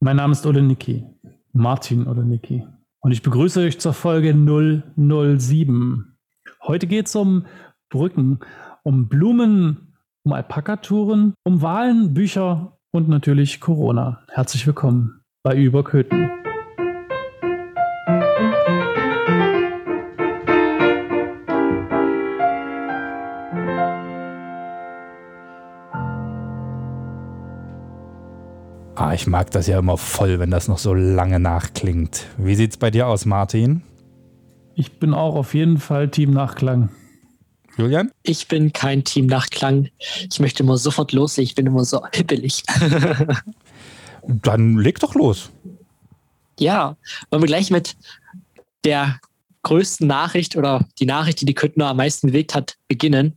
Mein Name ist Ole Niki, Martin Ole Niki. Und ich begrüße euch zur Folge 007. Heute geht es um Brücken, um Blumen, um Alpaka-Touren, um Wahlen, Bücher und natürlich Corona. Herzlich willkommen bei Überköten. Ich mag das ja immer voll, wenn das noch so lange nachklingt. Wie sieht's bei dir aus, Martin? Ich bin auch auf jeden Fall Team Nachklang. Julian? Ich bin kein Team Nachklang. Ich möchte immer sofort loslegen. Ich bin immer so hippelig. Dann leg doch los. Ja, wollen wir gleich mit der größten Nachricht oder die Nachricht, die die Küttner am meisten bewegt hat, beginnen.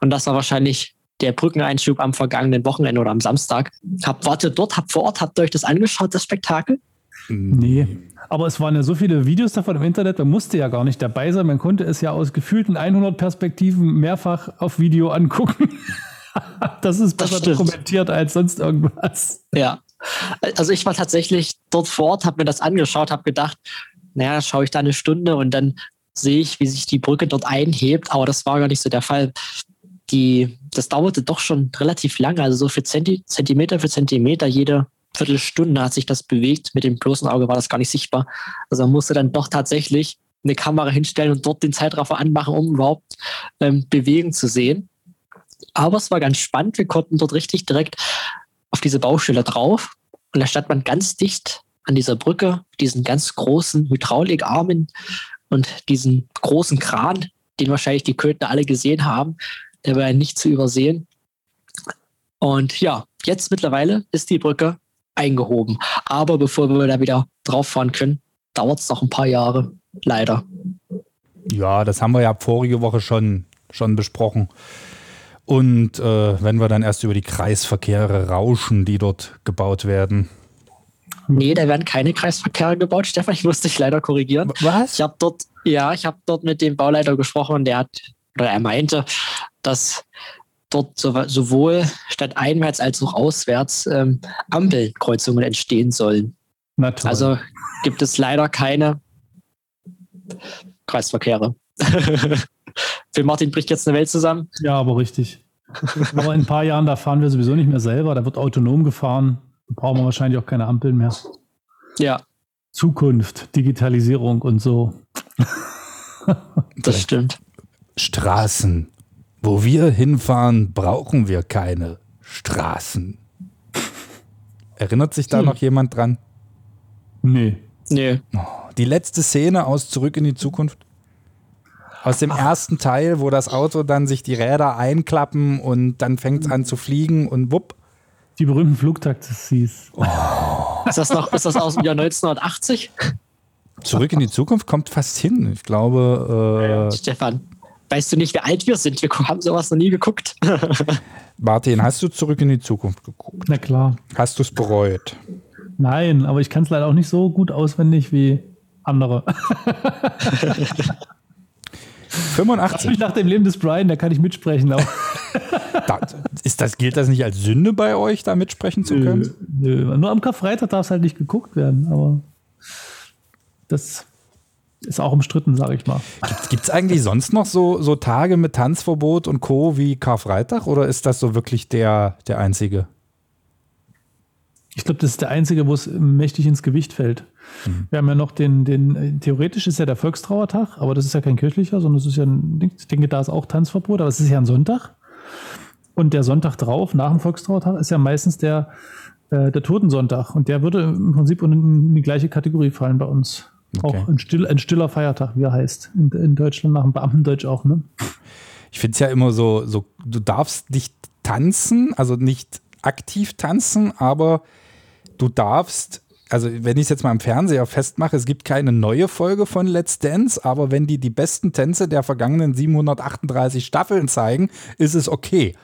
Und das war wahrscheinlich der Brückeneinschub am vergangenen Wochenende oder am Samstag. Hab, wartet dort, habt vor Ort, habt ihr euch das angeschaut, das Spektakel? Nee. Aber es waren ja so viele Videos davon im Internet, man musste ja gar nicht dabei sein. Man konnte es ja aus gefühlten 100 Perspektiven mehrfach auf Video angucken. das ist besser das dokumentiert als sonst irgendwas. Ja. Also ich war tatsächlich dort vor Ort, habe mir das angeschaut, habe gedacht, naja, schaue ich da eine Stunde und dann sehe ich, wie sich die Brücke dort einhebt. Aber das war gar nicht so der Fall die, das dauerte doch schon relativ lange, also so für Zenti Zentimeter für Zentimeter, jede Viertelstunde hat sich das bewegt. Mit dem bloßen Auge war das gar nicht sichtbar. Also man musste dann doch tatsächlich eine Kamera hinstellen und dort den Zeitraffer anmachen, um überhaupt ähm, Bewegen zu sehen. Aber es war ganz spannend. Wir konnten dort richtig direkt auf diese Baustelle drauf. Und da stand man ganz dicht an dieser Brücke, diesen ganz großen Hydraulikarmen und diesen großen Kran, den wahrscheinlich die Kötner alle gesehen haben, der war nicht zu übersehen. Und ja, jetzt mittlerweile ist die Brücke eingehoben. Aber bevor wir da wieder drauf fahren können, dauert es noch ein paar Jahre. Leider. Ja, das haben wir ja vorige Woche schon, schon besprochen. Und äh, wenn wir dann erst über die Kreisverkehre rauschen, die dort gebaut werden. Nee, da werden keine Kreisverkehre gebaut, Stefan. Ich muss dich leider korrigieren. Was? Ich habe dort, ja, ich habe dort mit dem Bauleiter gesprochen und der hat, oder er meinte, dass dort sowohl statt einwärts als auch auswärts ähm, Ampelkreuzungen entstehen sollen. Also gibt es leider keine Kreisverkehre. Für Martin bricht jetzt eine Welt zusammen. Ja, aber richtig. aber in ein paar Jahren, da fahren wir sowieso nicht mehr selber. Da wird autonom gefahren. Da brauchen wir wahrscheinlich auch keine Ampeln mehr. Ja. Zukunft, Digitalisierung und so. das stimmt. Straßen, wo wir hinfahren, brauchen wir keine Straßen. Erinnert sich da hm. noch jemand dran? Nee. Nee. Oh, die letzte Szene aus Zurück in die Zukunft? Aus dem Ach. ersten Teil, wo das Auto dann sich die Räder einklappen und dann fängt es an zu fliegen und wupp. Die berühmten Flugtaxis. Oh. Ist, das noch, ist das aus dem Jahr 1980? Zurück in die Zukunft kommt fast hin. Ich glaube. Äh, Stefan, Weißt du nicht, wie alt wir sind? Wir haben sowas noch nie geguckt. Martin, hast du zurück in die Zukunft geguckt? Na klar. Hast du es bereut? Nein, aber ich kann es leider auch nicht so gut auswendig wie andere. 85. Nach dem Leben des Brian, da kann ich mitsprechen. da, ist das, gilt das nicht als Sünde bei euch, da mitsprechen zu können? Nö, nö. Nur am Karfreitag darf es halt nicht geguckt werden, aber das ist auch umstritten, sage ich mal. Gibt es eigentlich sonst noch so, so Tage mit Tanzverbot und Co. wie Karfreitag oder ist das so wirklich der, der einzige? Ich glaube, das ist der einzige, wo es mächtig ins Gewicht fällt. Mhm. Wir haben ja noch den, den, theoretisch ist ja der Volkstrauertag, aber das ist ja kein kirchlicher, sondern es ist ja ein. Ich denke, da ist auch Tanzverbot, aber es ist ja ein Sonntag. Und der Sonntag drauf, nach dem Volkstrauertag, ist ja meistens der, äh, der Totensonntag. Und der würde im Prinzip in die gleiche Kategorie fallen bei uns. Okay. Auch ein, still, ein, stiller Feiertag, wie er heißt. In, in Deutschland nach dem Beamtendeutsch auch, ne? Ich finde es ja immer so, so, du darfst nicht tanzen, also nicht aktiv tanzen, aber du darfst, also wenn ich es jetzt mal im Fernseher festmache, es gibt keine neue Folge von Let's Dance, aber wenn die die besten Tänze der vergangenen 738 Staffeln zeigen, ist es okay.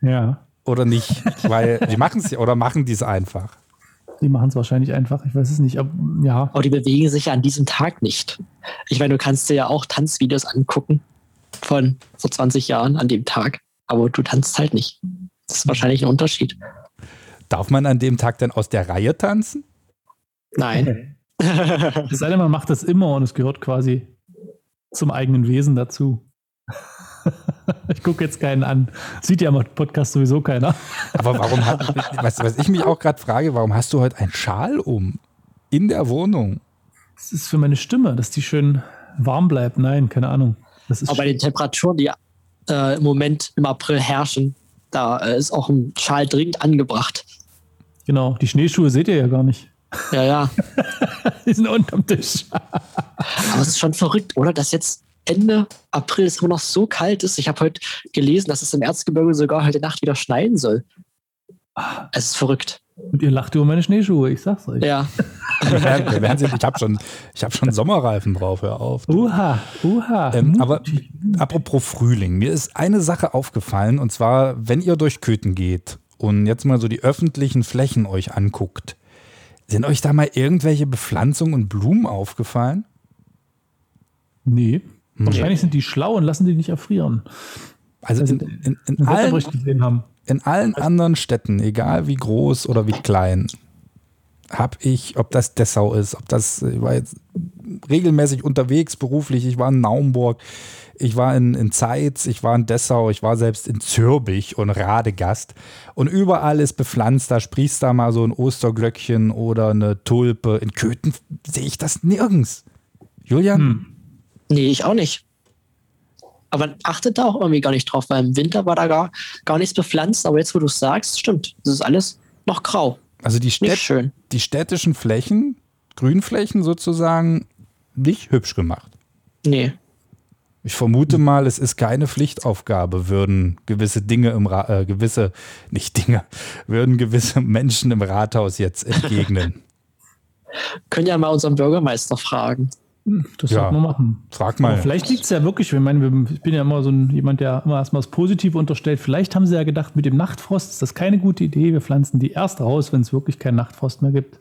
Ja. Oder nicht? Weil die machen es oder machen die es einfach. Die machen es wahrscheinlich einfach, ich weiß es nicht. Aber, ja. aber die bewegen sich ja an diesem Tag nicht. Ich meine, du kannst dir ja auch Tanzvideos angucken von vor 20 Jahren an dem Tag, aber du tanzt halt nicht. Das ist wahrscheinlich ein Unterschied. Darf man an dem Tag dann aus der Reihe tanzen? Nein. Es sei denn, man macht das immer und es gehört quasi zum eigenen Wesen dazu. Ich gucke jetzt keinen an. Sieht ja im Podcast sowieso keiner. Aber warum hat, was, was ich mich auch gerade frage, warum hast du heute einen Schal um? In der Wohnung? Das ist für meine Stimme, dass die schön warm bleibt. Nein, keine Ahnung. Das ist Aber bei den Temperaturen, die äh, im Moment im April herrschen, da äh, ist auch ein Schal dringend angebracht. genau, die Schneeschuhe seht ihr ja gar nicht. Ja, ja. Die sind unterm Tisch. Aber es ist schon verrückt, oder? Dass jetzt Ende April es immer noch so kalt ist. Ich habe heute gelesen, dass es im Erzgebirge sogar heute Nacht wieder schneien soll. Es ist verrückt. Und ihr lacht über meine Schneeschuhe, ich sag's euch. Ja. Wir werden, wir werden sehen. Ich habe schon, ich hab schon Sommerreifen drauf, hör auf. Uha, uha. Ähm, aber apropos Frühling, mir ist eine Sache aufgefallen und zwar, wenn ihr durch Köthen geht und jetzt mal so die öffentlichen Flächen euch anguckt, sind euch da mal irgendwelche Bepflanzungen und Blumen aufgefallen? Nee. Hm. Wahrscheinlich sind die schlau und lassen die nicht erfrieren. Also Also in, in, in, Einen allen, in allen anderen Städten, egal wie groß oder wie klein, habe ich, ob das Dessau ist, ob das, ich war jetzt regelmäßig unterwegs beruflich, ich war in Naumburg, ich war in, in Zeitz, ich war in Dessau, ich war selbst in Zürbich und Radegast und überall ist bepflanzt, da sprießt da mal so ein Osterglöckchen oder eine Tulpe. In Köthen sehe ich das nirgends. Julian? Hm. Nee, ich auch nicht. Aber man achtet da auch irgendwie gar nicht drauf, weil im Winter war da gar, gar nichts bepflanzt. Aber jetzt, wo du es sagst, stimmt. Das ist alles noch grau. Also die, Städt, die städtischen Flächen, Grünflächen sozusagen, nicht hübsch gemacht. Nee. Ich vermute mal, es ist keine Pflichtaufgabe, würden gewisse Dinge im Ra äh, gewisse, nicht Dinge, würden gewisse Menschen im Rathaus jetzt entgegnen. Können ja mal unseren Bürgermeister fragen. Hm, Das Ja. sollten wir machen. Frag Aber mal. vielleicht liegt es ja wirklich, ich meine, ich bin ja immer so ein, jemand, der immer erstmal das Positive unterstellt. Vielleicht haben sie ja gedacht, mit dem Nachtfrost ist das keine gute Idee. Wir pflanzen die erst raus, wenn es wirklich keinen Nachtfrost mehr gibt.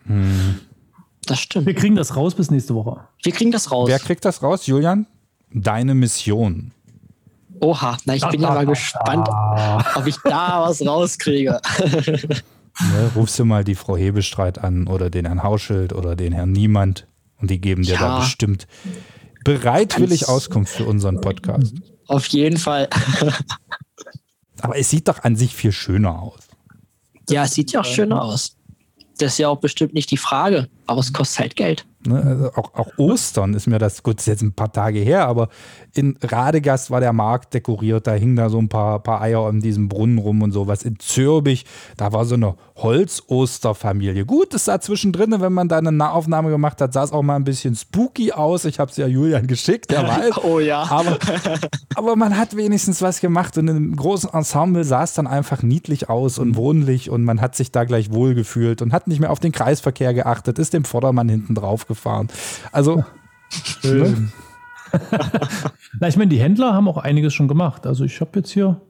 Das stimmt. Wir kriegen das raus bis nächste Woche. Wir kriegen das raus. Wer kriegt das raus, Julian? Deine Mission. Oha, na, ich bin ja mal gespannt, ob ich da was rauskriege. Ne, rufst du mal die Frau Hebestreit an oder den Herrn Hauschild oder den Herrn Niemand und die geben dir da Ja. bestimmt bereitwillig Ganz- Auskunft für unseren Podcast. Auf jeden Fall. Aber es sieht doch an sich viel schöner aus. Ja, es sieht ja auch schöner aus. Das ist ja auch bestimmt nicht die Frage, aber es kostet halt Geld. Ne, also auch, auch Ostern ist mir das, gut, ist jetzt ein paar Tage her, aber in Radegast war der Markt dekoriert, da hingen da so ein paar, paar Eier um diesen Brunnen rum und sowas. In Zürbich, da war so eine Holzosterfamilie. Gut, es sah zwischendrin, wenn man da eine Nahaufnahme gemacht hat, sah es auch mal ein bisschen spooky aus. Ich habe es ja Julian geschickt, der weiß. Oh ja. Aber, aber man hat wenigstens was gemacht und im großen Ensemble sah es dann einfach niedlich aus und wohnlich und man hat sich da gleich wohlgefühlt und hat nicht mehr auf den Kreisverkehr geachtet, ist dem Vordermann hinten drauf gefahren. Also, ne? Na, ich meine, die Händler haben auch einiges schon gemacht. Also ich habe jetzt hier,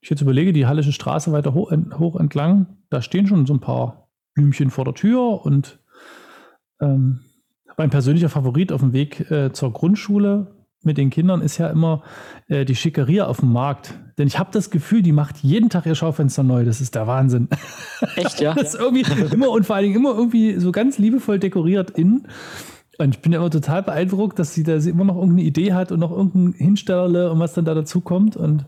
ich jetzt überlege, die Hallische Straße weiter hoch, hoch entlang, da stehen schon so ein paar Blümchen vor der Tür und ähm, mein persönlicher Favorit auf dem Weg äh, zur Grundschule mit den Kindern ist ja immer äh, die Schickeria auf dem Markt. Denn ich habe das Gefühl, die macht jeden Tag ihr Schaufenster neu. Das ist der Wahnsinn. Echt, ja? Das ist irgendwie immer und vor allen Dingen immer irgendwie so ganz liebevoll dekoriert innen. Und ich bin ja immer total beeindruckt, dass sie da immer noch irgendeine Idee hat und noch irgendein Hinstellerle und was dann da dazu kommt. Und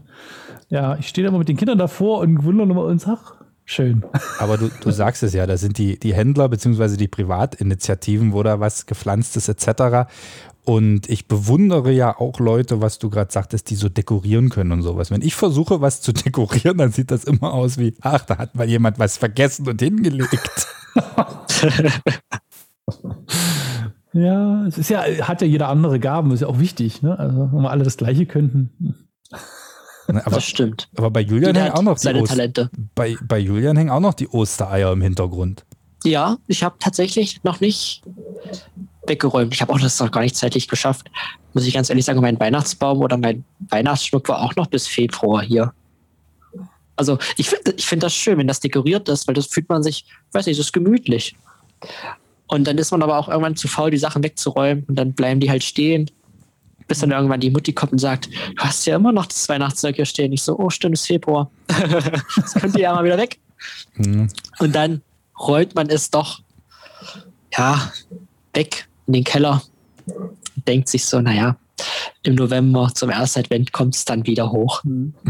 ja, ich stehe da immer mit den Kindern davor und wundere immer uns, ach, schön. aber du, du sagst es ja, da sind die, die Händler bzw. die Privatinitiativen, wo da was gepflanzt ist etc. Und ich bewundere ja auch Leute, was du gerade sagtest, die so dekorieren können und sowas. Wenn ich versuche, was zu dekorieren, dann sieht das immer aus wie, ach, da hat mal jemand was vergessen und hingelegt. Ja, es ist ja, hat ja jeder andere Gaben, ist ja auch wichtig, ne? Also, wenn wir alle das Gleiche könnten. Ne, Aber, Das stimmt. aber bei Julian hängen auch noch die Talente. bei, bei Julian hängen auch noch die Ostereier im Hintergrund. Ja, ich habe tatsächlich noch nicht weggeräumt. Ich habe auch das noch gar nicht zeitlich geschafft. Muss ich ganz ehrlich sagen, mein Weihnachtsbaum oder mein Weihnachtsschmuck war auch noch bis Februar hier. Also ich finde ich find das schön, wenn das dekoriert ist, weil das fühlt man sich, weiß nicht, das ist gemütlich. Und dann ist man aber auch irgendwann zu faul, die Sachen wegzuräumen und dann bleiben die halt stehen. Bis dann irgendwann die Mutti kommt und sagt, du hast ja immer noch das Weihnachtszeug hier stehen. Ich so, oh stimmt, es ist Februar. das könnt ihr ja mal wieder weg. Mhm. Und dann räumt man es doch, ja, weg in den Keller. Denkt sich so, naja, im November zum ersten Advent kommt es dann wieder hoch.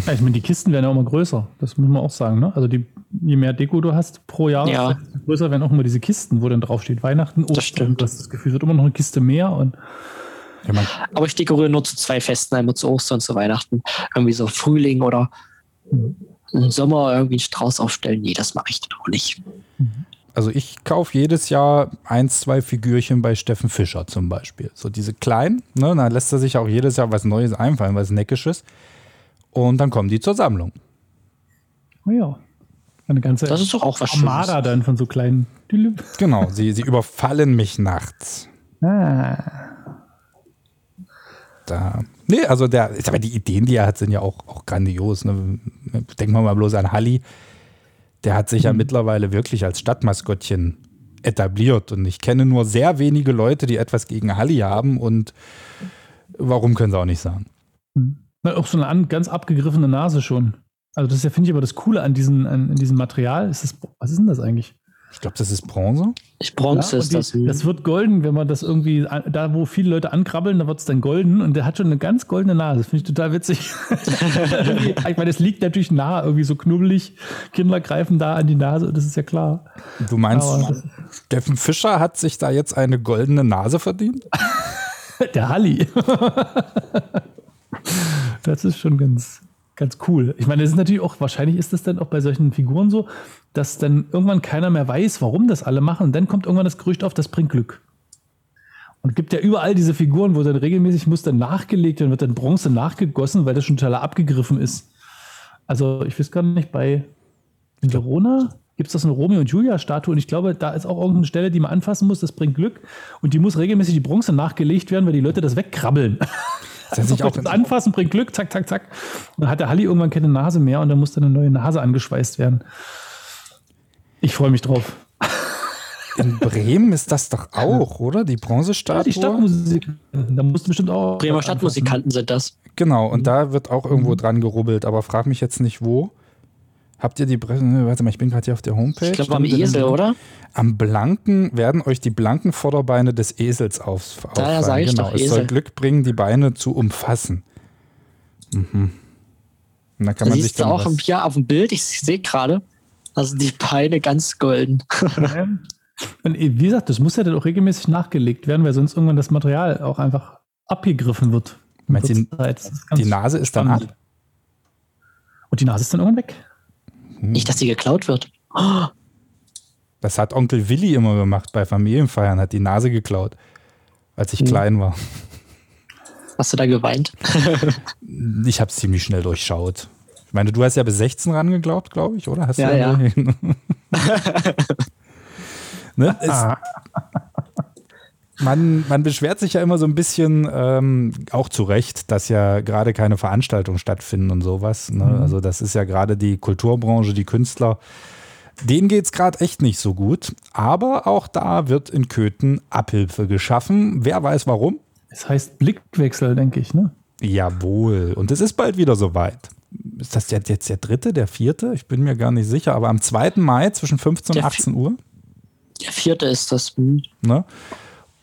Ja, ich meine, die Kisten werden ja auch immer größer. Das muss man auch sagen. Ne? Also die, je mehr Deko du hast pro Jahr, ja. größer werden auch immer diese Kisten, wo dann draufsteht Weihnachten, Ostern. Das stimmt. Das, das Gefühl wird immer noch eine Kiste mehr. Und Aber ich dekoriere nur zu zwei Festen, einmal zu Ostern und zu Weihnachten. Irgendwie so Frühling oder mhm. im Sommer irgendwie einen Strauß aufstellen. Nee, das mache ich dann auch nicht. Mhm. Also ich kaufe jedes Jahr ein, zwei Figürchen bei Steffen Fischer zum Beispiel. So diese kleinen, ne, da lässt er sich auch jedes Jahr was Neues einfallen, was Neckisches. Und dann kommen die zur Sammlung. Oh ja. Eine ganze das ist doch auch was Armada dann von so kleinen. Genau, sie, sie überfallen mich nachts. Ah. Da. Nee, also der, aber die Ideen, die er hat, sind ja auch, auch grandios. Ne? Denken wir mal bloß an Halli der hat sich mhm. ja mittlerweile wirklich als Stadtmaskottchen etabliert. Und ich kenne nur sehr wenige Leute, die etwas gegen Halli haben. Und warum können sie auch nicht sagen? Mhm. Auch so eine ganz abgegriffene Nase schon. Also das ist ja, finde ich, aber das Coole an, diesen, an, an diesem Material. Ist das, was ist denn das eigentlich? Ich glaube, das ist Bronze. Ich Bronze ja, ist die, das. Das wird golden, wenn man das irgendwie, da wo viele Leute ankrabbeln, da wird es dann golden und der hat schon eine ganz goldene Nase. Das finde ich total witzig. ich meine, es liegt natürlich nah, irgendwie so knubbelig. Kinder greifen da an die Nase, das ist ja klar. Du meinst, Steffen Fischer hat sich da jetzt eine goldene Nase verdient? der Halli. das ist schon ganz, ganz cool. Ich meine, das ist natürlich auch, wahrscheinlich ist das dann auch bei solchen Figuren so, dass dann irgendwann keiner mehr weiß, warum das alle machen. Und dann kommt irgendwann das Gerücht auf, das bringt Glück. Und es gibt ja überall diese Figuren, wo dann regelmäßig muss dann nachgelegt werden, wird dann Bronze nachgegossen, weil das schon total abgegriffen ist. Also ich weiß gar nicht, bei Verona gibt es das eine Romeo und Julia Statue und ich glaube, da ist auch irgendeine Stelle, die man anfassen muss, das bringt Glück und die muss regelmäßig die Bronze nachgelegt werden, weil die Leute das wegkrabbeln. Das heißt, auch das Anfassen bringt Glück, zack, zack, zack. Und dann hat der Halli irgendwann keine Nase mehr und dann muss dann eine neue Nase angeschweißt werden. Ich freue mich drauf. In Bremen ist das doch auch, oder? Die Bronzestatue? Ja, die Stadtmusikanten. Da mussten bestimmt auch. Bremer Stadtmusikanten sind das. Genau, und mhm. da wird auch irgendwo mhm. dran gerubbelt, aber frag mich jetzt nicht wo. Habt ihr die Presse? Warte mal, ich bin gerade hier auf der Homepage. Ich glaube am Esel, oder? Am Blanken werden euch die blanken Vorderbeine des Esels auf, Daher sage ich genau. doch, es Esel. soll Glück bringen, die Beine zu umfassen. Mhm. Und dann kann da man sich dann auch was ja, auf dem Bild, ich sehe gerade, also die Beine ganz golden. Und wie gesagt, das muss ja dann auch regelmäßig nachgelegt werden, weil sonst irgendwann das Material auch einfach abgegriffen wird. Meinst du, die Nase ist spannend. dann ab? Und die Nase ist dann irgendwann weg. Hm. Nicht, dass sie geklaut wird. Oh. Das hat Onkel Willi immer gemacht bei Familienfeiern, hat die Nase geklaut, als ich hm. klein war. Hast du da geweint? ich habe es ziemlich schnell durchschaut. Ich meine, du hast ja bis 16 rangeglaubt, glaube ich, oder? Hast ja, ja. ne? es, man, man beschwert sich ja immer so ein bisschen, ähm, auch zu Recht, dass ja gerade keine Veranstaltungen stattfinden und sowas. Ne? Mhm. Also das ist ja gerade die Kulturbranche, die Künstler. Denen geht es gerade echt nicht so gut. Aber auch da wird in Köthen Abhilfe geschaffen. Wer weiß warum? Es heißt Blickwechsel, denke ich, ne? Jawohl. Und es ist bald wieder soweit ist das jetzt der dritte, der vierte? Ich bin mir gar nicht sicher, aber am 2. Mai zwischen 15 und 18 Uhr. Der vierte ist das. Hm. Ne?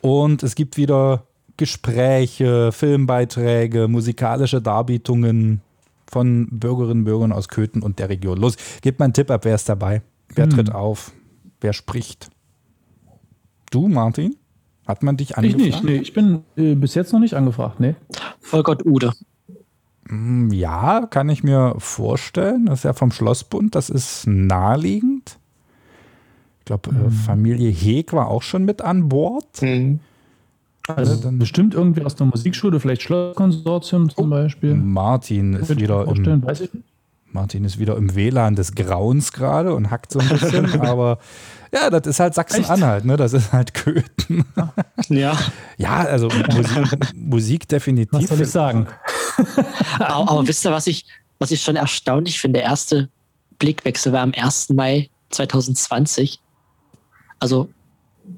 Und es gibt wieder Gespräche, Filmbeiträge, musikalische Darbietungen von Bürgerinnen und Bürgern aus Köthen und der Region. Los, gebt mal einen Tipp ab, wer ist dabei? Wer hm. tritt auf? Wer spricht? Du, Martin? Hat man dich angefragt? Ich nicht, nee, ich bin äh, bis jetzt noch nicht angefragt, nee. Vollgott Ude. Hm, ja, kann ich mir vorstellen. Das ist ja vom Schlossbund, das ist naheliegend. Ich glaube, mhm. Familie Heg war auch schon mit an Bord. Mhm. Also dann bestimmt irgendwie aus der Musikschule, vielleicht Schlosskonsortium zum oh, Beispiel. Martin ist wieder im, Martin ist wieder im WLAN des Grauens gerade und hackt so ein bisschen, aber ja, das ist halt Sachsen-Anhalt, ne? Das ist halt Köthen. Ja. Ja, also Musik, Musik definitiv. Was soll ich sagen? aber, aber wisst ihr, was ich, was ich schon erstaunlich finde? Der erste Blickwechsel war am 1. Mai 2020. Also,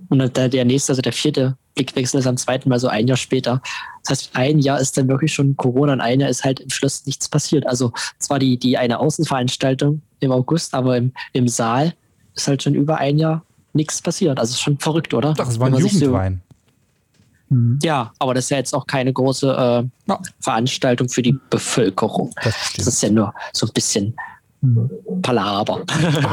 und der, der nächste, also der vierte Blickwechsel ist am 2. Mai, so ein Jahr später. Das heißt, ein Jahr ist dann wirklich schon Corona und ein Jahr ist halt im Schloss nichts passiert. Also zwar die, die eine Außenveranstaltung im August, aber im, im Saal ist halt schon über ein Jahr nichts passiert. Also ist schon verrückt, oder? Doch, es war ein Jugendwein. So, mhm. ja, aber das ist ja jetzt auch keine große äh, ja. Veranstaltung für die Bevölkerung. Das, das, ist ja nur so ein bisschen Palaber.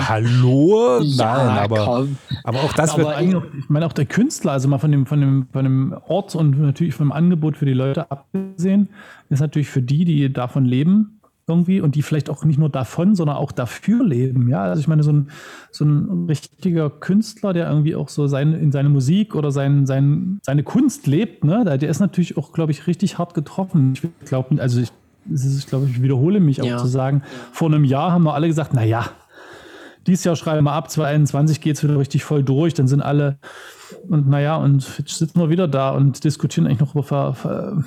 Hallo? Nein, ja, aber, aber auch das aber wird. Ich meine, auch der Künstler, also mal von dem, von, dem, von dem Ort und natürlich vom Angebot für die Leute abgesehen, ist natürlich für die, die davon leben, irgendwie und die vielleicht auch nicht nur davon, sondern auch dafür leben. Ja, also ich meine, so ein, so ein richtiger Künstler, der irgendwie auch so sein, in seine Musik oder sein, sein, seine Kunst lebt, ne, der ist natürlich auch, glaube ich, richtig hart getroffen. Ich glaube, also ich ich glaube, ich wiederhole mich auch ja. zu sagen, vor einem Jahr haben wir alle gesagt, naja, dieses Jahr schreiben wir ab, 2021 geht es wieder richtig voll durch, dann sind alle, und naja, und jetzt sitzen wir wieder da und diskutieren eigentlich noch über Ver, Ver,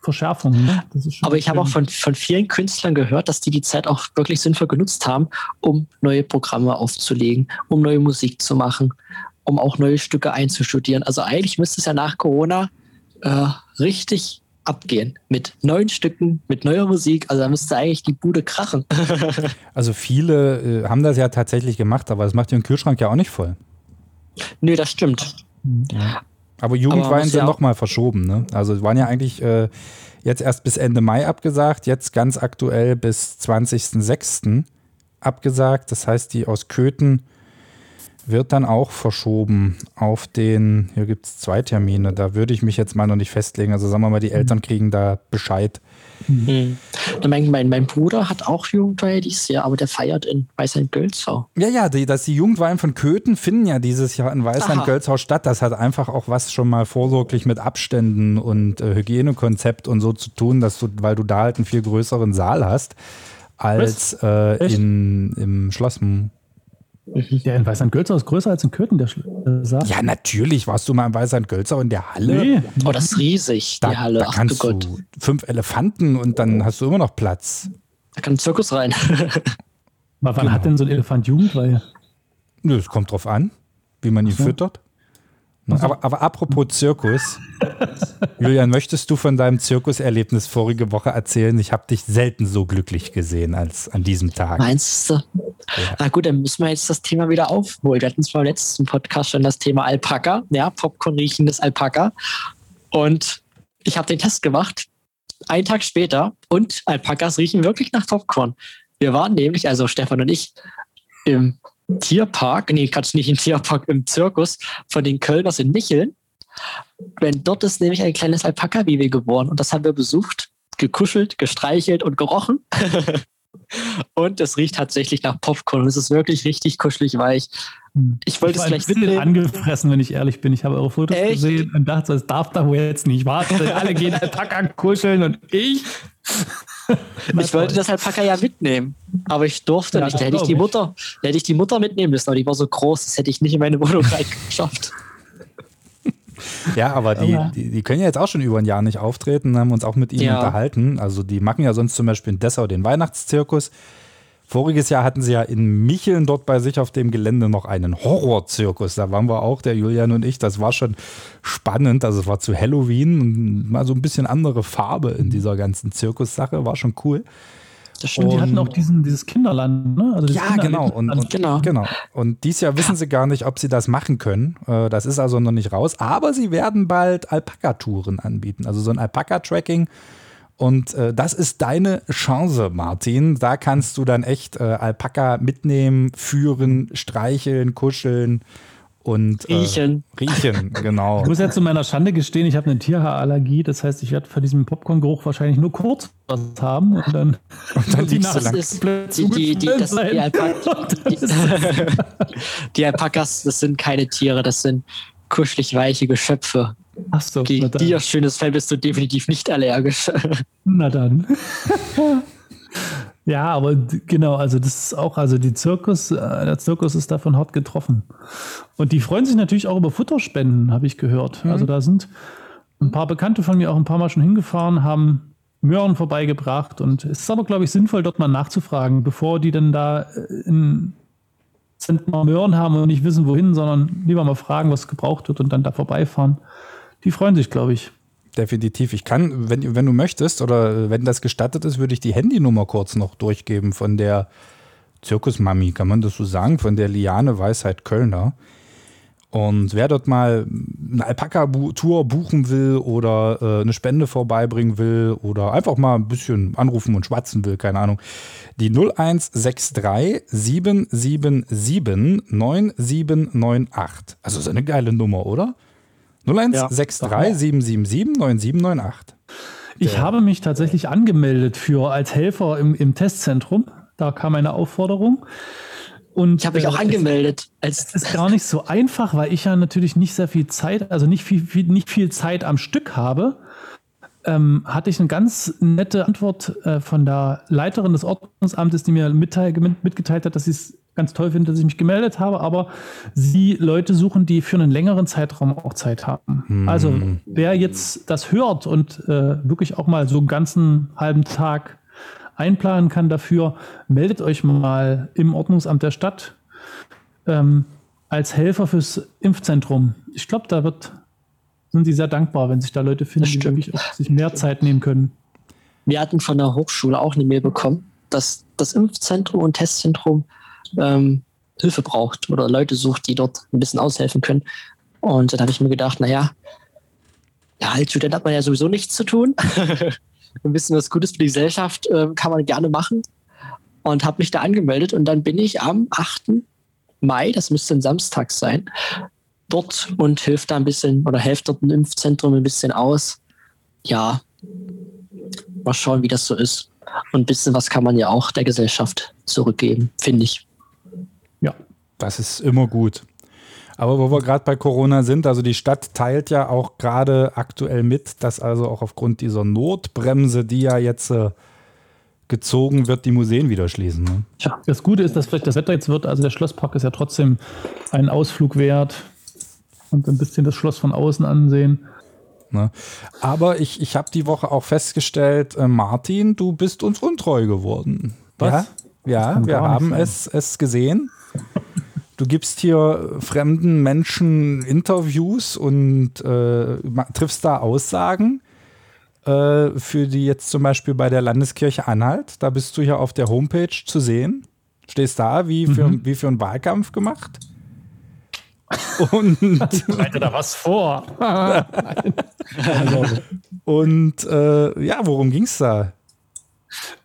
Verschärfungen. Ne? Aber ich habe auch von, von vielen Künstlern gehört, dass die die Zeit auch wirklich sinnvoll genutzt haben, um neue Programme aufzulegen, um neue Musik zu machen, um auch neue Stücke einzustudieren. Also eigentlich müsste es ja nach Corona äh, richtig abgehen. Mit neuen Stücken, mit neuer Musik. Also da müsste eigentlich die Bude krachen. also viele äh, haben das ja tatsächlich gemacht, aber das macht den Kühlschrank ja auch nicht voll. Nö, das stimmt. Ja. Aber Jugendwein sind ja nochmal verschoben. Ne? Also waren ja eigentlich äh, jetzt erst bis Ende Mai abgesagt, jetzt ganz aktuell bis 20.06. abgesagt. Das heißt, die aus Köthen wird dann auch verschoben auf den, hier gibt es zwei Termine, da würde ich mich jetzt mal noch nicht festlegen. Also sagen wir mal, die Eltern mhm. kriegen da Bescheid. Mhm. Mein, mein, mein, Bruder hat auch Jugendweihe dieses Jahr, aber der feiert in Weißheim-Gölzau. Ja, ja, die, dass die Jugendweihen von Köthen finden ja dieses Jahr in Weißheim-Gölzau statt. Das hat einfach auch was schon mal vorsorglich mit Abständen und äh, Hygienekonzept und so zu tun, dass du, weil du da halt einen viel größeren Saal hast als äh, in, im Schloss. Der in Weißand-Gölzau ist größer als in Köthen, der Saal. Ja, natürlich. Warst du mal in Weißand-Gölzau in der Halle? Nee. Oh, das ist riesig, die da, Halle. Da kannst Ach, du fünf Elefanten und dann hast du immer noch Platz. Da kann ein Zirkus rein. Aber wann genau. hat denn so ein Elefant Jugendweihe? Nö, es kommt drauf an, wie man ihn so. füttert. Aber, aber apropos Zirkus, Julian, möchtest du von deinem Zirkuserlebnis vorige Woche erzählen? Ich habe dich selten so glücklich gesehen als an diesem Tag. Meinst du? Ja. Na gut, dann müssen wir jetzt das Thema wieder aufholen. Wir hatten zwar im letzten Podcast schon das Thema Alpaka, ja, Popcorn riechendes Alpaka. Und ich habe den Test gemacht, einen Tag später, und Alpakas riechen wirklich nach Popcorn. Wir waren nämlich, also Stefan und ich, im Tierpark, nee, kannst nicht im Tierpark, im Zirkus von den Kölners in Micheln. Denn dort ist nämlich ein kleines Alpaka-Baby geboren und das haben wir besucht, gekuschelt, gestreichelt und gerochen. und es riecht tatsächlich nach Popcorn. Es ist wirklich richtig kuschelig weich. Ich wollte es gleich mitnehmen. angefressen, wenn ich ehrlich bin. Ich habe eure Fotos Echt? gesehen und dachte, es darf da wohl jetzt nicht warten. Alle gehen Alpaka kuscheln und ich. ich wollte das Alpaka ja mitnehmen, aber ich durfte ja, nicht. Da hätte ich die Mutter, da hätte ich die Mutter mitnehmen müssen, aber die war so groß, das hätte ich nicht in meine Wohnung reingeschafft. Ja, aber die, die, die, können ja jetzt auch schon über ein Jahr nicht auftreten, haben uns auch mit ihnen ja. unterhalten. Also die machen ja sonst zum Beispiel in Dessau den Weihnachtszirkus. Voriges Jahr hatten sie ja in Micheln dort bei sich auf dem Gelände noch einen Horrorzirkus. Da waren wir auch, der Julian und ich. Das war schon spannend. Also es war zu Halloween und mal so ein bisschen andere Farbe in dieser ganzen Zirkussache. War schon cool. Das stimmt, und, die hatten auch diesen, dieses Kinderland, ne? Also ja, genau. Und, und, genau. genau. Und dieses Jahr wissen sie gar nicht, ob sie das machen können. Äh, das ist also noch nicht raus. Aber sie werden bald Alpaka-Touren anbieten. Also so ein Alpaka-Tracking und äh, das ist deine Chance, Martin. Da kannst du dann echt äh, Alpaka mitnehmen, führen, streicheln, kuscheln und äh, riechen. Riechen, genau. Ich muss ja zu meiner Schande gestehen, ich habe eine Tierhaarallergie. Das heißt, ich werde von diesem Popcorn-Geruch wahrscheinlich nur kurz was haben und dann, und dann die, lang. Ist, die, die, die, das, die, Alpaka, die, die Alpakas, das sind keine Tiere, das sind kuschelig weiche Geschöpfe. Ach so, Gegen dir schönes Fell bist du definitiv nicht allergisch. Na dann. ja, aber genau, also das ist auch, also die Zirkus, äh, der Zirkus ist davon hart getroffen. Und die freuen sich natürlich auch über Futterspenden, habe ich gehört. Mhm. Also da sind ein paar Bekannte von mir auch ein paar Mal schon hingefahren, haben Möhren vorbeigebracht und es ist aber, glaube ich, sinnvoll, dort mal nachzufragen, bevor die dann da äh, in Zentner Möhren haben und nicht wissen, wohin, sondern lieber mal fragen, was gebraucht wird und dann da vorbeifahren die freuen sich, glaube ich. definitiv. Ich kann, wenn, wenn du möchtest oder wenn das gestattet ist, würde ich die Handynummer kurz noch durchgeben von der Zirkusmami, kann man das so sagen, von der Liane Weisheit Kölner. Und wer dort mal eine Alpaka-Tour buchen will oder äh, eine Spende vorbeibringen will oder einfach mal ein bisschen anrufen und schwatzen will, keine Ahnung, die 0163 777 9798. Also ist eine geile Nummer, oder? 0163 ja, 777 9798. Ich habe mich tatsächlich angemeldet für als Helfer im, im Testzentrum. Da kam eine Aufforderung. Und, ich habe mich auch äh, angemeldet. Es ist gar nicht so einfach, weil ich ja natürlich nicht sehr viel Zeit, also nicht viel, viel nicht viel Zeit am Stück habe. Ähm, hatte ich eine ganz nette Antwort äh, von der Leiterin des Ordnungsamtes, die mir mitteil, mitgeteilt hat, dass sie es ganz toll findet, dass ich mich gemeldet habe, aber sie Leute suchen, die für einen längeren Zeitraum auch Zeit haben. Hm. Also wer jetzt das hört und äh, wirklich auch mal so einen ganzen halben Tag einplanen kann dafür, meldet euch mal im Ordnungsamt der Stadt ähm, als Helfer fürs Impfzentrum. Ich glaube, da wird, sind sie sehr dankbar, wenn sich da Leute finden, die wirklich auch sich mehr Zeit nehmen können. Wir hatten von der Hochschule auch eine Mail bekommen, dass das Impfzentrum und Testzentrum ähm, Hilfe braucht oder Leute sucht, die dort ein bisschen aushelfen können. Und dann habe ich mir gedacht, naja, ja, als Student hat man ja sowieso nichts zu tun. ein bisschen was Gutes für die Gesellschaft äh, kann man gerne machen. Und habe mich da angemeldet und dann bin ich am 8. Mai, das müsste ein Samstag sein, dort und hilft da ein bisschen oder hilft dort ein Impfzentrum ein bisschen aus. Ja, mal schauen, wie das so ist. Und ein bisschen was kann man ja auch der Gesellschaft zurückgeben, finde ich. Das ist immer gut. Aber wo wir gerade bei Corona sind, also die Stadt teilt ja auch gerade aktuell mit, dass also auch aufgrund dieser Notbremse, die ja jetzt äh, gezogen wird, die Museen wieder schließen. Ne? Ja, das Gute ist, dass vielleicht das Wetter jetzt wird. Also der Schlosspark ist ja trotzdem einen Ausflug wert und ein bisschen das Schloss von außen ansehen. Ne? Aber ich, ich habe die Woche auch festgestellt, äh, Martin, du bist uns untreu geworden. Was? Ja, ja wir haben es, es gesehen. Du gibst hier fremden Menschen Interviews und äh, triffst da Aussagen, äh, für die jetzt zum Beispiel bei der Landeskirche Anhalt. Da bist du hier auf der Homepage zu sehen. Stehst da, wie für, mhm. wie für einen Wahlkampf gemacht. Und ich bereite da was vor. und äh, ja, worum ging es da?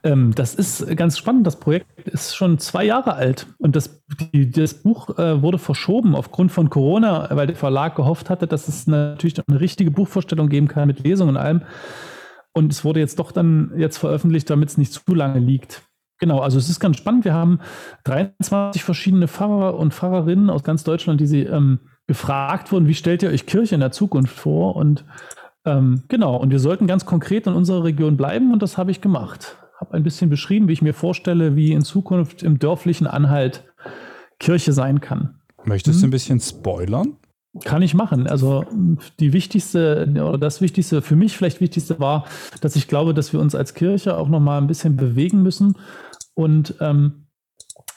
Ähm, das ist ganz spannend. Das Projekt ist schon zwei Jahre alt und das, die, das Buch äh, wurde verschoben aufgrund von Corona, weil der Verlag gehofft hatte, dass es natürlich eine richtige Buchvorstellung geben kann mit Lesungen und allem. Und es wurde jetzt doch dann jetzt veröffentlicht, damit es nicht zu lange liegt. Genau, also es ist ganz spannend. Wir haben 23 verschiedene Pfarrer und Pfarrerinnen aus ganz Deutschland, die sie ähm, gefragt wurden, wie stellt ihr euch Kirche in der Zukunft vor? Und ähm, genau, und wir sollten ganz konkret in unserer Region bleiben und das habe ich gemacht. Habe ein bisschen beschrieben, wie ich mir vorstelle, wie in Zukunft im dörflichen Anhalt Kirche sein kann. Möchtest hm? du ein bisschen spoilern? Kann ich machen. Also die wichtigste oder das Wichtigste, für mich vielleicht Wichtigste war, dass ich glaube, dass wir uns als Kirche auch nochmal ein bisschen bewegen müssen und ähm,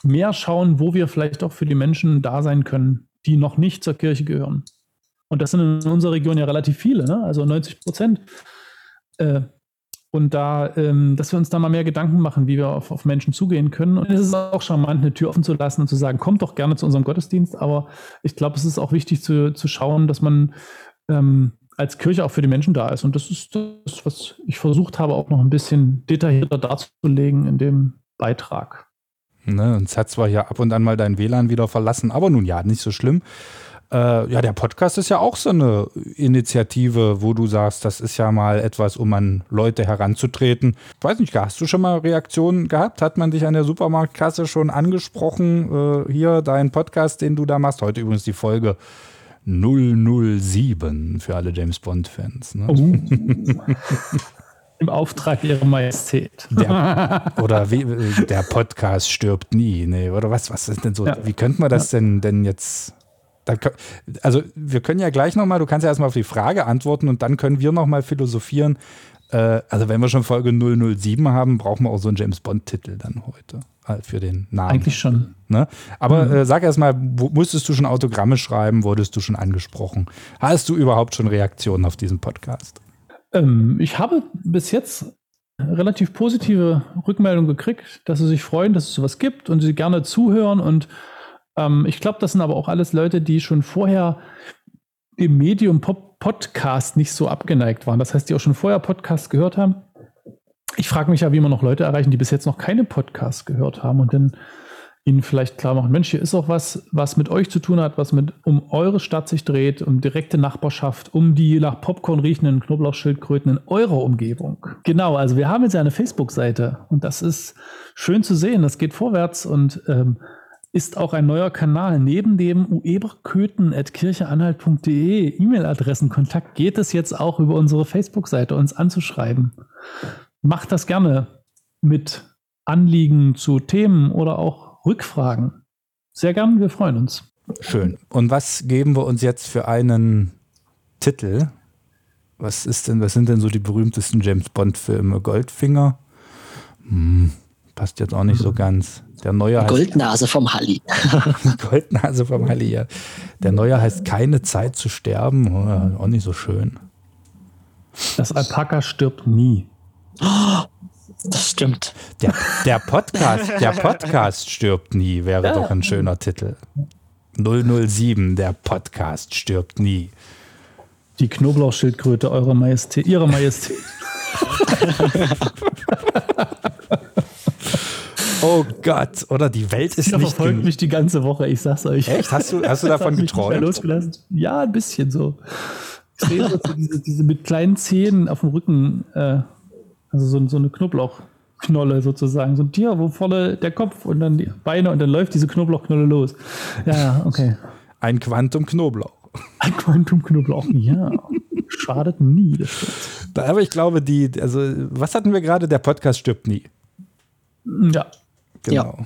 mehr schauen, wo wir vielleicht auch für die Menschen da sein können, die noch nicht zur Kirche gehören. Und das sind in unserer Region ja relativ viele, ne? also 90 Prozent. Äh, und da, ähm, dass wir uns da mal mehr Gedanken machen, wie wir auf, auf, Menschen zugehen können. Und es ist auch charmant, eine Tür offen zu lassen und zu sagen, kommt doch gerne zu unserem Gottesdienst. Aber ich glaube, es ist auch wichtig zu, zu schauen, dass man ähm, als Kirche auch für die Menschen da ist. Und das ist das, was ich versucht habe, auch noch ein bisschen detaillierter darzulegen in dem Beitrag. Ne, es hat zwar ja ab und an mal dein WLAN wieder verlassen, aber nun ja, nicht so schlimm. Äh, ja, der Podcast ist ja auch so eine Initiative, wo du sagst, das ist ja mal etwas, um an Leute heranzutreten. Ich weiß nicht, hast du schon mal Reaktionen gehabt? Hat man dich an der Supermarktkasse schon angesprochen? Äh, hier, dein Podcast, den du da machst. Heute übrigens die Folge 007 für alle James Bond-Fans. Ne? Oh. Im Auftrag ihrer Majestät. Der, oder wie, der Podcast stirbt nie. Nee, oder was, was ist denn so? Ja. Wie könnte man das denn, denn jetzt da, also wir können ja gleich nochmal, du kannst ja erstmal auf die Frage antworten und dann können wir nochmal philosophieren. Äh, also wenn wir schon Folge 007 haben, brauchen wir auch so einen James Bond-Titel dann heute äh, für den Namen. Eigentlich schon. Ne? Aber mhm. äh, sag erstmal, musstest du schon Autogramme schreiben, wurdest du schon angesprochen? Hast du überhaupt schon Reaktionen auf diesen Podcast? Ähm, ich habe bis jetzt relativ positive Rückmeldungen gekriegt, dass sie sich freuen, dass es sowas gibt und sie gerne zuhören. Und ähm, ich glaube, das sind aber auch alles Leute, die schon vorher dem Medium Pop Podcast nicht so abgeneigt waren. Das heißt, die auch schon vorher Podcasts gehört haben. Ich frage mich ja, wie man noch Leute erreichen, die bis jetzt noch keine Podcasts gehört haben und dann ihnen vielleicht klar machen, Mensch, hier ist auch was, was mit euch zu tun hat, was mit um eure Stadt sich dreht, um direkte Nachbarschaft, um die nach Popcorn riechenden Knoblauchschildkröten in eurer Umgebung. Genau, also wir haben jetzt eine Facebook-Seite und das ist schön zu sehen, das geht vorwärts und ähm, ist auch ein neuer Kanal. Neben dem ueberköten.kircheanhalt.de E-Mail-Adressenkontakt geht es jetzt auch über unsere Facebook-Seite, uns anzuschreiben. Macht das gerne mit Anliegen zu Themen oder auch Rückfragen. Sehr gern, wir freuen uns. Schön. Und was geben wir uns jetzt für einen Titel? Was ist denn, was sind denn so die berühmtesten James Bond-Filme? Goldfinger? Hm, passt jetzt auch nicht so ganz. Der neue heißt, Goldnase vom Halli. Goldnase vom Halli, ja. Der neue heißt Keine Zeit zu sterben. Oh, auch nicht so schön. Das Alpaka stirbt nie. Oh, das stimmt. Der, der, Podcast, der Podcast stirbt nie, wäre ja. doch ein schöner Titel. 007, der Podcast stirbt nie. Die Knoblauchschildkröte eurer Majestät, ihrer Majestät. oh Gott, oder die Welt ist das nicht. verfolgt mich die ganze Woche, ich sag's euch. Echt? Hast du, hast du davon geträumt? Ja, ein bisschen so. Ich sehe so diese, diese mit kleinen Zähnen auf dem Rücken äh, also so, so eine Knoblauchknolle sozusagen. So ein Tier, wo vorne der Kopf und dann die Beine und dann läuft diese Knoblauchknolle los. Ja, okay. Ein Quantum Knoblauch. Ein Quantum Knoblauch, ja. Schadet nie. Da, aber ich glaube, die, also, was hatten wir gerade? Der Podcast stirbt nie. Ja. Genau. Ja.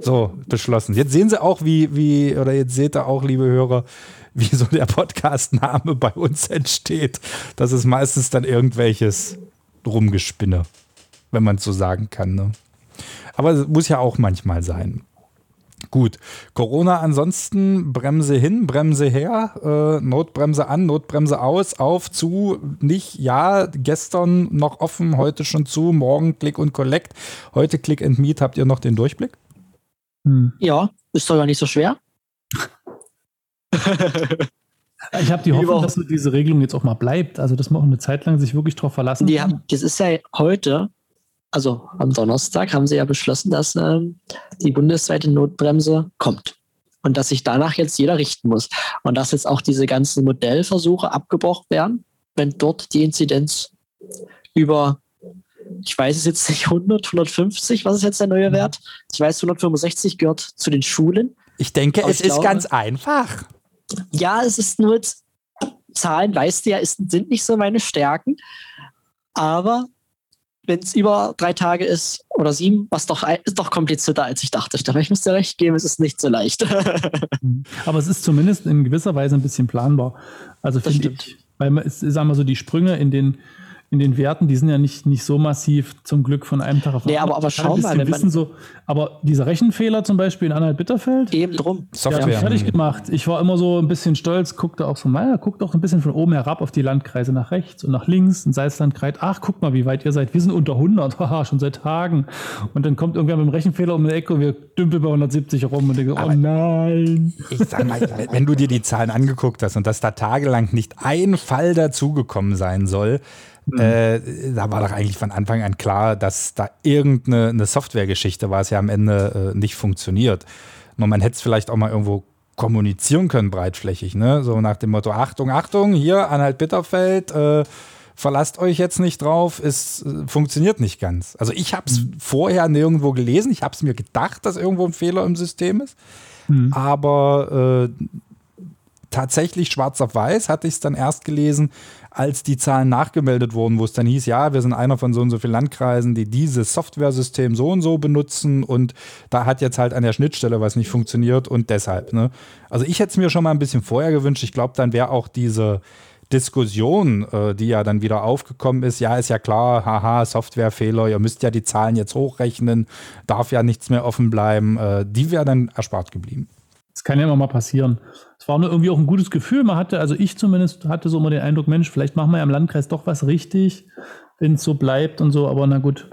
So, beschlossen. Jetzt sehen Sie auch, wie, wie, oder jetzt seht ihr auch, liebe Hörer, wie so der Podcast-Name bei uns entsteht. Das ist meistens dann irgendwelches Rumgespinne, wenn man es so sagen kann. Ne? Aber es muss ja auch manchmal sein. Gut, Corona ansonsten, Bremse hin, Bremse her, äh, Notbremse an, Notbremse aus, auf, zu, nicht, ja, gestern noch offen, heute schon zu, morgen Click und Collect, heute Click and Meet, habt ihr noch den Durchblick? Hm. Ja, ist doch gar nicht so schwer. Ich habe die Hoffnung, dass diese Regelung jetzt auch mal bleibt. Also, dass man auch eine Zeit lang sich wirklich darauf verlassen kann. Haben, das ist ja heute, also am Donnerstag, haben sie ja beschlossen, dass ähm, die bundesweite Notbremse kommt. Und dass sich danach jetzt jeder richten muss. Und dass jetzt auch diese ganzen Modellversuche abgebrochen werden, wenn dort die Inzidenz über, ich weiß es jetzt nicht, 100, 150, was ist jetzt der neue mhm. Wert? Ich weiß, 165 gehört zu den Schulen. Ich denke, Aber es ich ist glaube, ganz einfach ja, es ist nur Zahlen, weißt du ja, ist, sind nicht so meine Stärken. Aber wenn es über drei Tage ist oder sieben, was doch ist doch komplizierter als ich dachte. Aber ich muss dir recht geben, es ist nicht so leicht. Aber es ist zumindest in gewisser Weise ein bisschen planbar. Also finde ich, weil man, sagen wir so, die Sprünge in den in den Werten, die sind ja nicht, nicht so massiv zum Glück von einem Tag auf den nee, aber, aber schau mal, wenn man so, aber dieser Rechenfehler zum Beispiel in Anhalt-Bitterfeld, eben drum, Software. Ja, fertig gemacht. Ich war immer so ein bisschen stolz, guckte auch so mal, guckt auch ein bisschen von oben herab auf die Landkreise nach rechts und nach links, in Salzlandkreis. Ach, guck mal, wie weit ihr seid. Wir sind unter 100, haha, schon seit Tagen. Und dann kommt irgendwer mit dem Rechenfehler um die Ecke und wir dümpeln bei 170 rum und denke, oh nein. Ich sag mal, wenn du dir die Zahlen angeguckt hast und dass da tagelang nicht ein Fall dazugekommen sein soll, Mhm. Äh, da war doch eigentlich von Anfang an klar, dass da irgendeine Softwaregeschichte war, es ja am Ende äh, nicht funktioniert. Nur man hätte es vielleicht auch mal irgendwo kommunizieren können, breitflächig, ne? So nach dem Motto: Achtung, Achtung, hier, Anhalt Bitterfeld, äh, verlasst euch jetzt nicht drauf, es äh, funktioniert nicht ganz. Also ich habe es mhm. vorher nirgendwo gelesen, ich habe es mir gedacht, dass irgendwo ein Fehler im System ist, mhm. aber äh, tatsächlich schwarz auf weiß hatte ich es dann erst gelesen, als die Zahlen nachgemeldet wurden, wo es dann hieß, ja, wir sind einer von so und so vielen Landkreisen, die dieses Software-System so und so benutzen und da hat jetzt halt an der Schnittstelle was nicht funktioniert und deshalb. Ne? Also ich hätte es mir schon mal ein bisschen vorher gewünscht. Ich glaube, dann wäre auch diese Diskussion, äh, die ja dann wieder aufgekommen ist, ja, ist ja klar, haha, Softwarefehler, ihr müsst ja die Zahlen jetzt hochrechnen, darf ja nichts mehr offen bleiben, äh, die wäre dann erspart geblieben. Das kann ja immer mal passieren. Es war nur irgendwie auch ein gutes Gefühl. Man hatte, also ich zumindest hatte so immer den Eindruck, Mensch, vielleicht machen wir ja im Landkreis doch was richtig, wenn es so bleibt und so, aber na gut.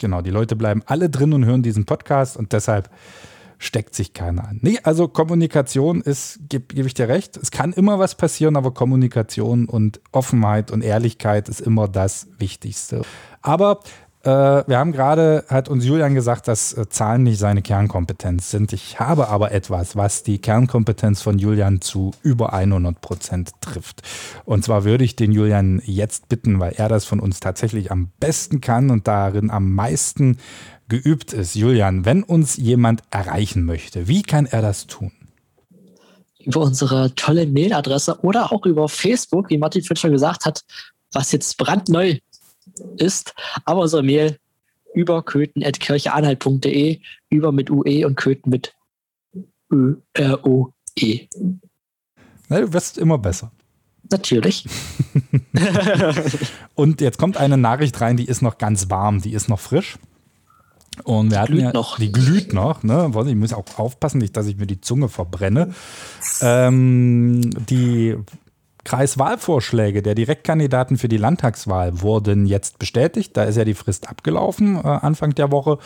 Genau, die Leute bleiben alle drin und hören diesen Podcast und deshalb steckt sich keiner an. Nee, also Kommunikation ist, gebe geb ich dir recht, es kann immer was passieren, aber Kommunikation und Offenheit und Ehrlichkeit ist immer das Wichtigste. Aber wir haben gerade, hat uns Julian gesagt, dass äh, Zahlen nicht seine Kernkompetenz sind. Ich habe aber etwas, was die Kernkompetenz von Julian zu über 100 Prozent trifft. Und zwar würde ich den Julian jetzt bitten, weil er das von uns tatsächlich am besten kann und darin am meisten geübt ist. Julian, wenn uns jemand erreichen möchte, wie kann er das tun? Über unsere tolle Mailadresse oder auch über Facebook, wie Martin schon gesagt hat, was jetzt brandneu ist. Aber unsere Mail über köthen.kircheanhalt.de, über mit UE und Köthen mit Ö-R-O-E. Na, du wirst immer besser. Natürlich. und jetzt kommt eine Nachricht rein, die ist noch ganz warm, die ist noch frisch. Und wir die hatten ja, noch. die glüht noch, ne? Ich muss auch aufpassen, nicht, dass ich mir die Zunge verbrenne. Ähm, die Kreiswahlvorschläge der Direktkandidaten für die Landtagswahl wurden jetzt bestätigt. Da ist ja die Frist abgelaufen, äh, Anfang der Woche.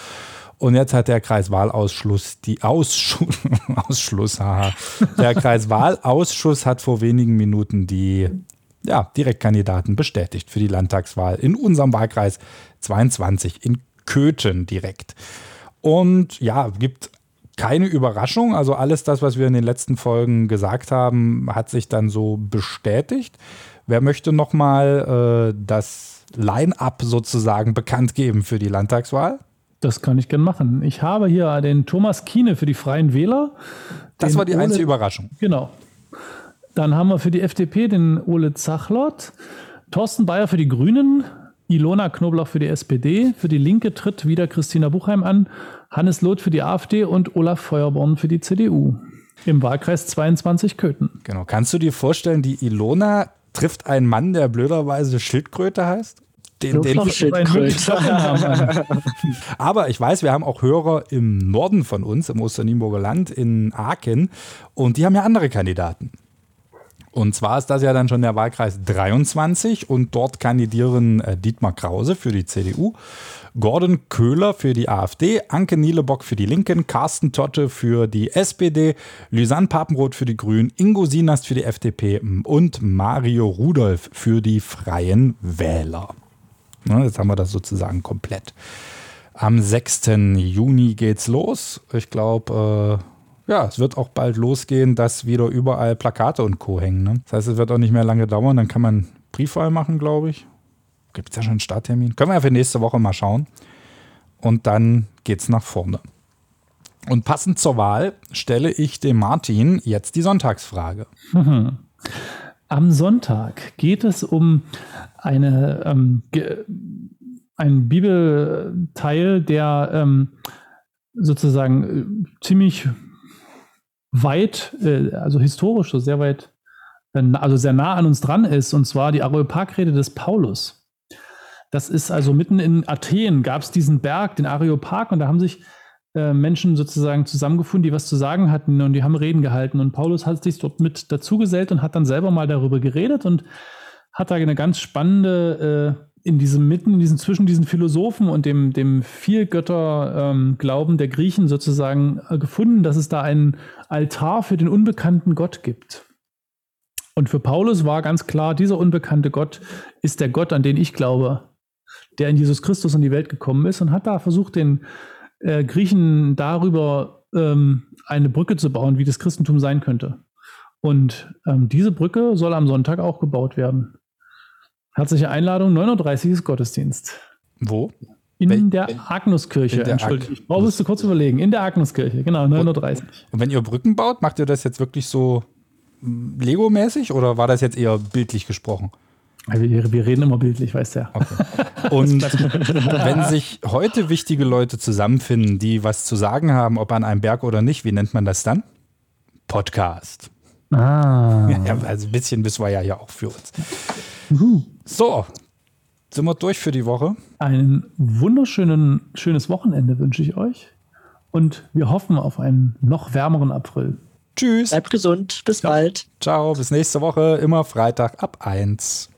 Und jetzt hat der Kreiswahlausschuss die Ausschuss, Ausschluss, haha. Der Kreiswahlausschuss hat vor wenigen Minuten die ja, Direktkandidaten bestätigt für die Landtagswahl in unserem Wahlkreis 22 in Köthen direkt. Und ja, gibt keine Überraschung. Also alles das, was wir in den letzten Folgen gesagt haben, hat sich dann so bestätigt. Wer möchte nochmal äh, das Line-up sozusagen bekannt geben für die Landtagswahl? Das kann ich gerne machen. Ich habe hier den Thomas Kiene für die Freien Wähler. Das war die Ole, einzige Überraschung. Genau. Dann haben wir für die FDP den Ole Zachlot, Thorsten Bayer für die Grünen, Ilona Knoblauch für die SPD, für die Linke tritt wieder Christina Buchheim an, Hannes Loth für die AfD und Olaf Feuerborn für die CDU. Im Wahlkreis 22 Köthen. Genau. Kannst du dir vorstellen, die Ilona trifft einen Mann, der blöderweise Schildkröte heißt? Den, den Aber ich weiß, wir haben auch Hörer im Norden von uns, im Osternimburger Land, in Aachen, und die haben ja andere Kandidaten. Und zwar ist das ja dann schon der Wahlkreis 23 und dort kandidieren äh, Dietmar Krause für die CDU, Gordon Köhler für die AfD, Anke Nielebock für die Linken, Carsten Totte für die SPD, Lysanne Papenroth für die Grünen, Ingo Sinast für die FDP und Mario Rudolph für die Freien Wähler. Jetzt haben wir das sozusagen komplett. Am 6. Juni geht's los. Ich glaube, äh, ja, es wird auch bald losgehen, dass wieder überall Plakate und Co. hängen. Ne? Das heißt, es wird auch nicht mehr lange dauern. Dann kann man Briefwahl machen, glaube ich. Gibt es ja schon einen Starttermin? Können wir ja für nächste Woche mal schauen. Und dann geht es nach vorne. Und passend zur Wahl stelle ich dem Martin jetzt die Sonntagsfrage. Am Sonntag geht es um eine, ähm, einen Bibelteil, der ähm, sozusagen äh, ziemlich weit, äh, also historisch so sehr weit, äh, also sehr nah an uns dran ist, und zwar die Areopagrede des Paulus. Das ist also mitten in Athen, gab es diesen Berg, den Areopag, und da haben sich äh, Menschen sozusagen zusammengefunden, die was zu sagen hatten und die haben Reden gehalten. Und Paulus hat sich dort mit dazugesellt und hat dann selber mal darüber geredet und hat da eine ganz spannende äh, in diesem mitten, in diesen zwischen diesen Philosophen und dem, dem Vielgötter-Glauben ähm, der Griechen sozusagen äh, gefunden, dass es da einen Altar für den unbekannten Gott gibt. Und für Paulus war ganz klar, dieser unbekannte Gott ist der Gott, an den ich glaube, der in Jesus Christus in die Welt gekommen ist und hat da versucht, den äh, Griechen darüber ähm, eine Brücke zu bauen, wie das Christentum sein könnte. Und ähm, diese Brücke soll am Sonntag auch gebaut werden. Herzliche Einladung, 9.30 Uhr ist Gottesdienst. Wo? In Wel der Agnuskirche. Entschuldigung, ich brauche kurz überlegen. In der Agnuskirche, genau, 9.30 Uhr. Und wenn ihr Brücken baut, macht ihr das jetzt wirklich so hm, Lego-mäßig oder war das jetzt eher bildlich gesprochen? Wir, wir reden immer bildlich, weißt du ja. Okay. Und wenn sich heute wichtige Leute zusammenfinden, die was zu sagen haben, ob an einem Berg oder nicht, wie nennt man das dann? Podcast. Ah. Ja, also ein bisschen wissen wir ja hier auch für uns. Uhu. So, sind wir durch für die Woche. Ein wunderschönen, schönes Wochenende wünsche ich euch. Und wir hoffen auf einen noch wärmeren April. Tschüss. Bleibt gesund. Bis Ja. bald. Ciao, bis nächste Woche, immer Freitag ab 1.